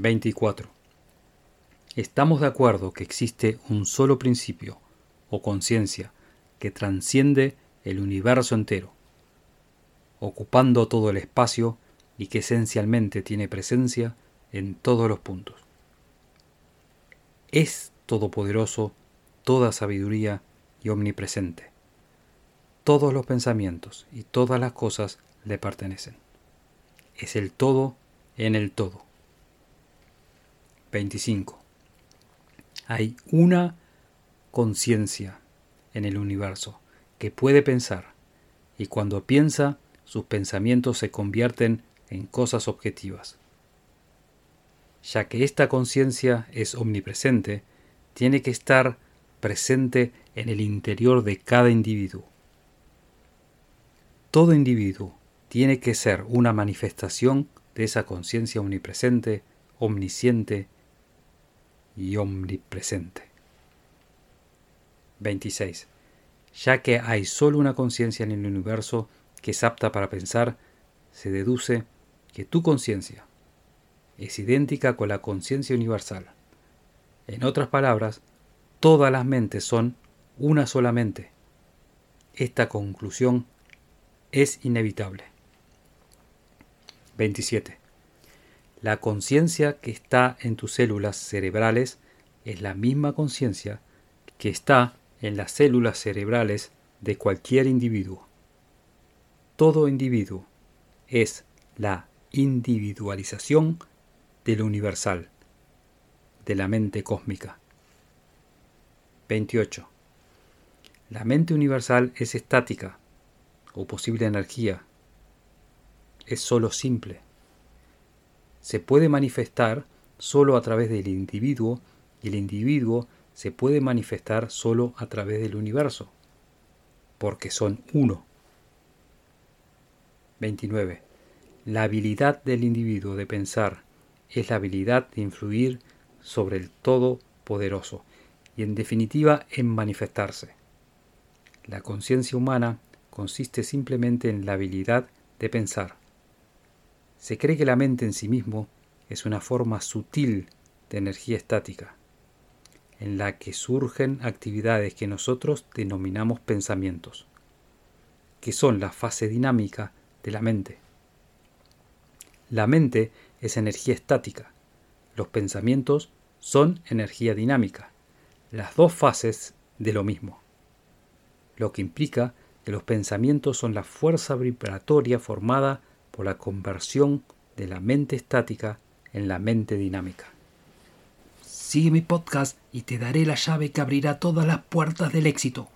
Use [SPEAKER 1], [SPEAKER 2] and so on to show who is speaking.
[SPEAKER 1] 24. Estamos de acuerdo que existe un solo principio, o conciencia, que transciende el universo entero, ocupando todo el espacio y que esencialmente tiene presencia en todos los puntos. Es todopoderoso, toda sabiduría y omnipresente. Todos los pensamientos y todas las cosas le pertenecen. Es el todo en el todo. 25. Hay una conciencia en el universo que puede pensar y cuando piensa sus pensamientos se convierten en cosas objetivas. Ya que esta conciencia es omnipresente, tiene que estar presente en el interior de cada individuo. Todo individuo tiene que ser una manifestación de esa conciencia omnipresente, omnisciente y omnipresente. 26. Ya que hay solo una conciencia en el universo que es apta para pensar, se deduce que tu conciencia es idéntica con la conciencia universal. En otras palabras, todas las mentes son una sola mente. Esta conclusión es inevitable. 27. La conciencia que está en tus células cerebrales es la misma conciencia que está en las células cerebrales de cualquier individuo. Todo individuo es la individualización de lo universal, de la mente cósmica. 28. La mente universal es estática o posible energía. Es sólo simple se puede manifestar solo a través del individuo y el individuo se puede manifestar solo a través del universo, porque son uno. 29. La habilidad del individuo de pensar es la habilidad de influir sobre el Todopoderoso y en definitiva en manifestarse. La conciencia humana consiste simplemente en la habilidad de pensar. Se cree que la mente en sí mismo es una forma sutil de energía estática, en la que surgen actividades que nosotros denominamos pensamientos, que son la fase dinámica de la mente. La mente es energía estática, los pensamientos son energía dinámica, las dos fases de lo mismo, lo que implica que los pensamientos son la fuerza vibratoria formada por la conversión de la mente estática en la mente dinámica.
[SPEAKER 2] Sigue mi podcast y te daré la llave que abrirá todas las puertas del éxito.